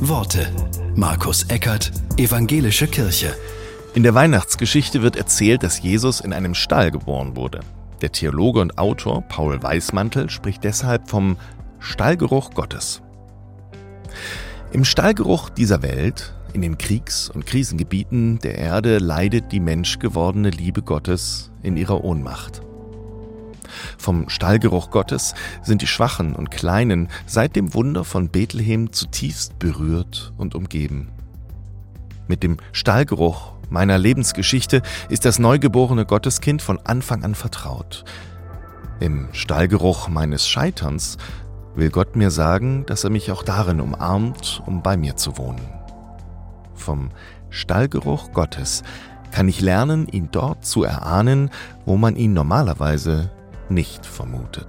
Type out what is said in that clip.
Worte. Markus Eckert, Evangelische Kirche. In der Weihnachtsgeschichte wird erzählt, dass Jesus in einem Stall geboren wurde. Der Theologe und Autor Paul Weismantel spricht deshalb vom Stallgeruch Gottes. Im Stallgeruch dieser Welt, in den Kriegs- und Krisengebieten der Erde leidet die menschgewordene Liebe Gottes in ihrer Ohnmacht. Vom Stallgeruch Gottes sind die Schwachen und Kleinen seit dem Wunder von Bethlehem zutiefst berührt und umgeben. Mit dem Stallgeruch meiner Lebensgeschichte ist das neugeborene Gotteskind von Anfang an vertraut. Im Stallgeruch meines Scheiterns will Gott mir sagen, dass er mich auch darin umarmt, um bei mir zu wohnen. Vom Stallgeruch Gottes kann ich lernen, ihn dort zu erahnen, wo man ihn normalerweise nicht vermutet.